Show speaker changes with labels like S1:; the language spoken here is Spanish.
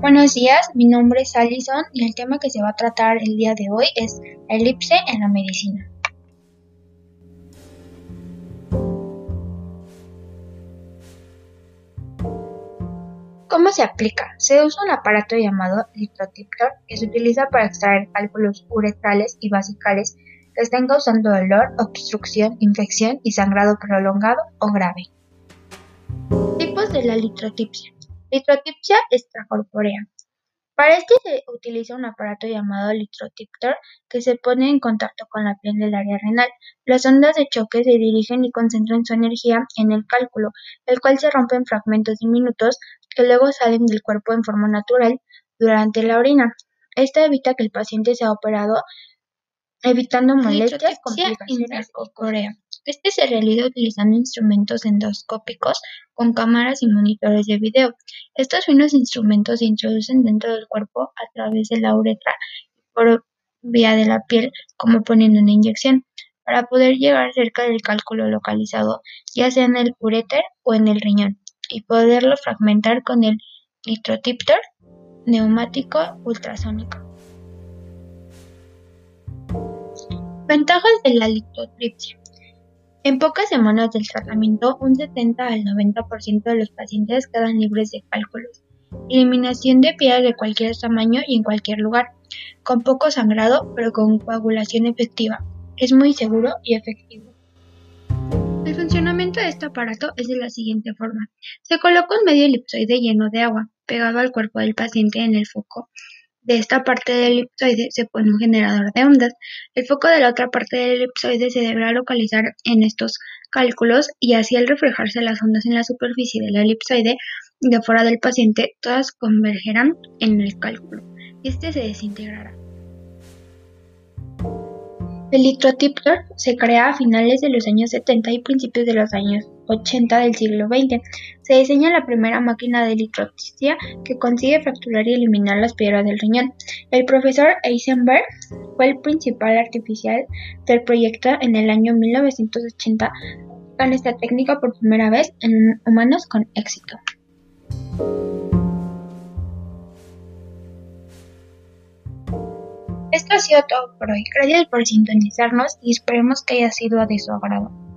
S1: Buenos días, mi nombre es Alison y el tema que se va a tratar el día de hoy es elipse en la medicina. ¿Cómo se aplica? Se usa un aparato llamado litrotiptor que se utiliza para extraer cálculos uretrales y basicales que estén causando dolor, obstrucción, infección y sangrado prolongado o grave. Tipos de la litrotipsia. Litrotipsia extracorpórea. Para este se utiliza un aparato llamado litrotiptor que se pone en contacto con la piel del área renal. Las ondas de choque se dirigen y concentran su energía en el cálculo, el cual se rompe en fragmentos diminutos que luego salen del cuerpo en forma natural durante la orina. Esto evita que el paciente sea operado evitando molestias, complicaciones o corea. Este se realiza utilizando instrumentos endoscópicos con cámaras y monitores de video. Estos finos instrumentos se introducen dentro del cuerpo a través de la uretra por vía de la piel, como poniendo una inyección, para poder llegar cerca del cálculo localizado, ya sea en el uréter o en el riñón, y poderlo fragmentar con el litrotiptor neumático ultrasónico. Ventajas de la litotripsia. En pocas semanas del tratamiento, un 70 al 90% de los pacientes quedan libres de cálculos. Eliminación de piedras de cualquier tamaño y en cualquier lugar, con poco sangrado pero con coagulación efectiva. Es muy seguro y efectivo. El funcionamiento de este aparato es de la siguiente forma. Se coloca un medio elipsoide lleno de agua, pegado al cuerpo del paciente en el foco de esta parte del elipsoide se pone un generador de ondas. El foco de la otra parte del elipsoide se deberá localizar en estos cálculos y así al reflejarse las ondas en la superficie del elipsoide de fuera del paciente, todas convergerán en el cálculo este se desintegrará. El litrotiptor se crea a finales de los años 70 y principios de los años 80 del siglo XX. Se diseña la primera máquina de litrotipsia que consigue fracturar y eliminar las piedras del riñón. El profesor Eisenberg fue el principal artificial del proyecto en el año 1980 con esta técnica por primera vez en humanos con éxito. Esto ha sido todo por hoy. Gracias por sintonizarnos y esperemos que haya sido de su agrado.